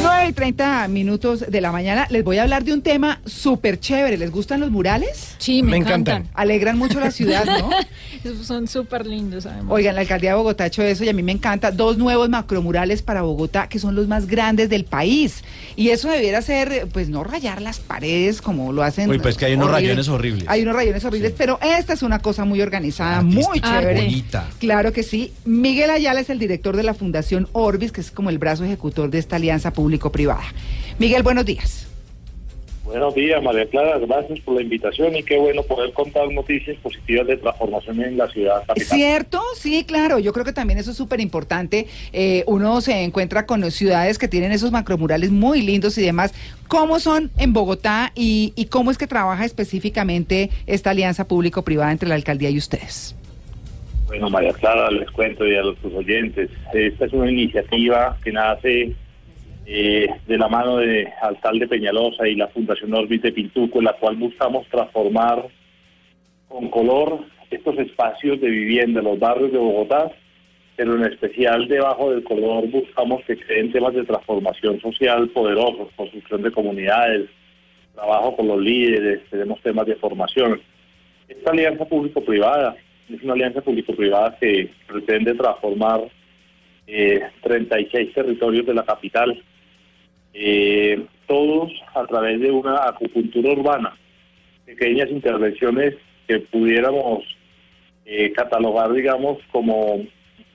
9 y 30 minutos de la mañana. Les voy a hablar de un tema súper chévere. ¿Les gustan los murales? Sí, me, encantan. Alegran mucho la ciudad, ¿no? Son súper lindos, además. Oigan, la alcaldía de Bogotá ha hecho eso y a mí me encanta. Dos nuevos macromurales para Bogotá que son los más grandes del país. Y eso debiera ser, pues no rayar las paredes como lo hacen. Uy, pues que hay unos horrible. rayones horribles. Hay unos rayones horribles, pero esta es una cosa muy organizada, muy chévere. bonita. Claro que sí. Miguel Ayala es el director de la Fundación Orbis, que es como el brazo ejecutor de esta alianza público-privada. Miguel, buenos días. Buenos días, María Clara. Gracias por la invitación y qué bueno poder contar noticias positivas de transformación en la ciudad capital. ¿Cierto? Sí, claro. Yo creo que también eso es súper importante. Eh, uno se encuentra con ciudades que tienen esos macromurales muy lindos y demás. ¿Cómo son en Bogotá y, y cómo es que trabaja específicamente esta alianza público-privada entre la alcaldía y ustedes? Bueno, María Clara, les cuento y a los oyentes. Esta es una iniciativa que nace eh, de la mano de Alcalde Peñalosa y la Fundación Orbis de Pintuco, en la cual buscamos transformar con color estos espacios de vivienda, los barrios de Bogotá, pero en especial debajo del color buscamos que creen temas de transformación social poderosos, construcción de comunidades, trabajo con los líderes, tenemos temas de formación. Esta alianza público-privada es una alianza público-privada que pretende transformar eh, 36 territorios de la capital, eh, todos a través de una acupuntura urbana, pequeñas intervenciones que pudiéramos eh, catalogar, digamos, como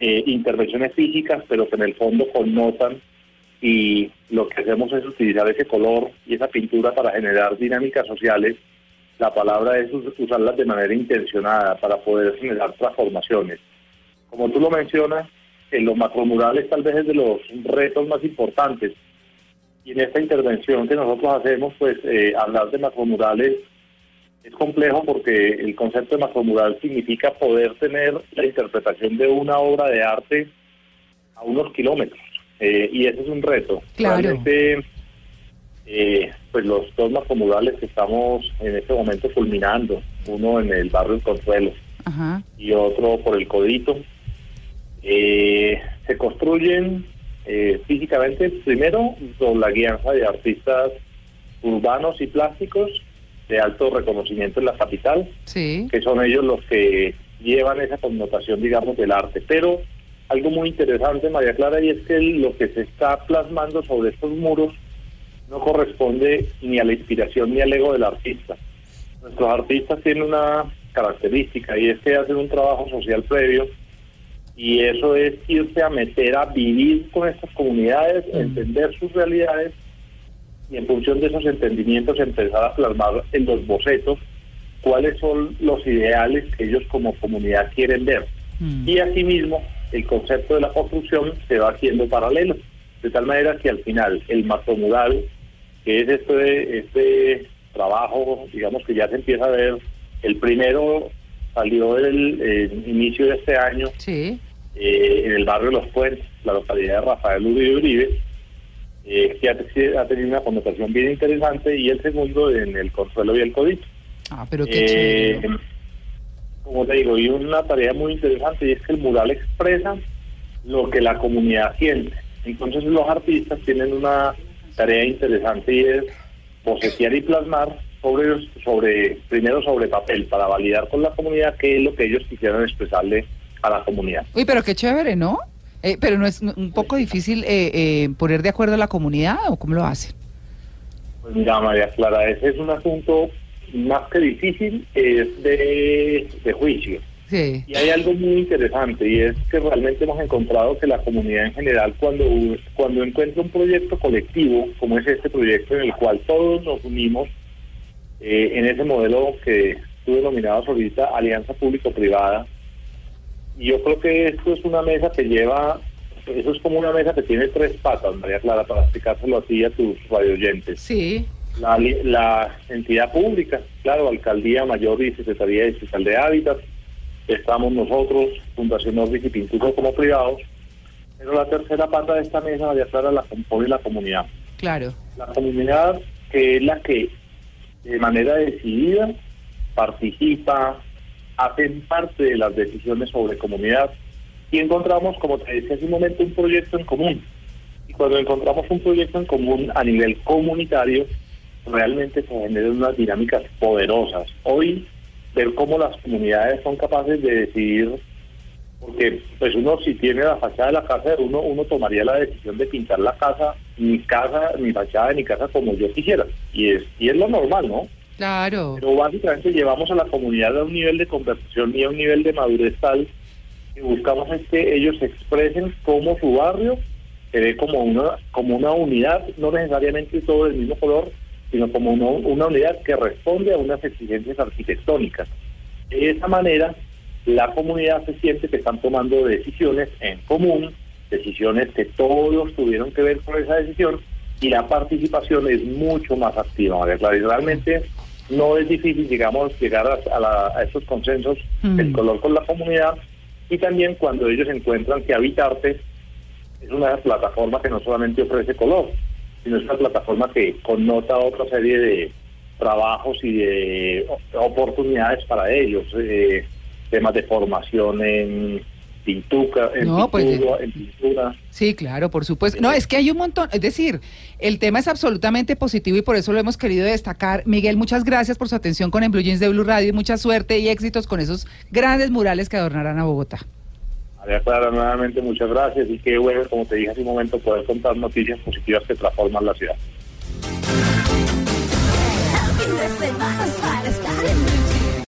eh, intervenciones físicas, pero que en el fondo connotan y lo que hacemos es utilizar ese color y esa pintura para generar dinámicas sociales. La palabra es us- usarlas de manera intencionada para poder generar transformaciones. Como tú lo mencionas, en los macromurales tal vez es de los retos más importantes. Y en esta intervención que nosotros hacemos, pues eh, hablar de macromurales es complejo porque el concepto de macromural significa poder tener la interpretación de una obra de arte a unos kilómetros. Eh, y ese es un reto. Claro. Realmente, eh, pues los dos macromurales que estamos en este momento culminando, uno en el barrio El Consuelo Ajá. y otro por el Codito, eh, se construyen eh, físicamente primero con la guianza de artistas urbanos y plásticos de alto reconocimiento en la capital, Sí. que son ellos los que llevan esa connotación, digamos, del arte. Pero algo muy interesante, María Clara, y es que lo que se está plasmando sobre estos muros no corresponde ni a la inspiración ni al ego del artista. Nuestros artistas tienen una característica y es que hacen un trabajo social previo y eso es irse a meter a vivir con estas comunidades, entender sus realidades y en función de esos entendimientos empezar a plasmar en los bocetos cuáles son los ideales que ellos como comunidad quieren ver. Mm. Y asimismo, el concepto de la construcción se va haciendo paralelo, de tal manera que al final el macromural, que es este, este trabajo, digamos que ya se empieza a ver, el primero salió del eh, inicio de este año Sí. Eh, en el barrio Los Puentes, la localidad de Rafael Uribe Uribe, eh, que ha, tenido una connotación bien interesante, y el segundo en el Consuelo y el Codito. Ah, pero qué Eh, como te digo, y una tarea muy interesante y es que el mural expresa lo que la comunidad siente. Entonces los artistas tienen una tarea interesante y es bocetear y plasmar sobre, sobre primero sobre papel para validar con la comunidad qué es lo que ellos quisieran expresarle a la comunidad. Uy, pero qué chévere, ¿no? Eh, pero no es un poco difícil eh, eh, poner de acuerdo a la comunidad o cómo lo hacen. Pues mira, María Clara, ese es un asunto más que difícil, es de, de juicio. Sí. Y hay algo muy interesante y es que realmente hemos encontrado que la comunidad en general cuando, cuando encuentra un proyecto colectivo, como es este proyecto en el cual todos nos unimos eh, en ese modelo que tú denominabas ahorita Alianza Público-Privada, yo creo que esto es una mesa que lleva eso es como una mesa que tiene tres patas, María Clara, para explicárselo así a tus radioyentes. Sí. La, la entidad pública, claro, Alcaldía Mayor y Secretaría Distrital de Hábitat, estamos nosotros, Fundación Nordic y Pintuco como privados, pero la tercera pata de esta mesa, María Clara, la compone la comunidad. Claro. La comunidad que es la que de manera decidida participa, hacen parte de las decisiones sobre comunidad y encontramos, como te decía hace un momento, un proyecto en común. Y cuando encontramos un proyecto en común a nivel comunitario, realmente se generan unas dinámicas poderosas. Hoy, ver cómo las comunidades son capaces de decidir, porque pues uno si tiene la fachada de la casa uno, uno tomaría la decisión de pintar la casa, mi casa, mi fachada de mi casa como yo quisiera. Y es, y es lo normal, ¿no? Claro. Pero básicamente llevamos a la comunidad a un nivel de conversación y a un nivel de madurez tal que buscamos es que ellos expresen cómo su barrio se ve como una, como una unidad, no necesariamente todo del mismo color, sino como una, una unidad que responde a unas exigencias arquitectónicas. De esa manera, la comunidad se siente que están tomando decisiones en común, decisiones que todos tuvieron que ver con esa decisión, y la participación es mucho más activa. Realmente no es difícil, digamos, llegar a, a la- a estos consensos Mm. del color con la comunidad, y también cuando ellos encuentran que Habitarte es una plataforma que no solamente ofrece color, sino es una plataforma que connota otra serie de trabajos y de oportunidades para ellos, eh, temas de formación en pintura, en, No, pues, pintura, en pintura. Sí, claro, por supuesto. No, es que hay un montón, es decir, el tema es absolutamente positivo y por eso lo hemos querido destacar. Miguel, muchas gracias por su atención con En Blue Jeans de Blue Radio y mucha suerte y éxitos con esos grandes murales que adornarán a Bogotá. María Clara, nuevamente muchas gracias y qué bueno, como te dije hace un momento, poder contar noticias positivas que transforman la ciudad.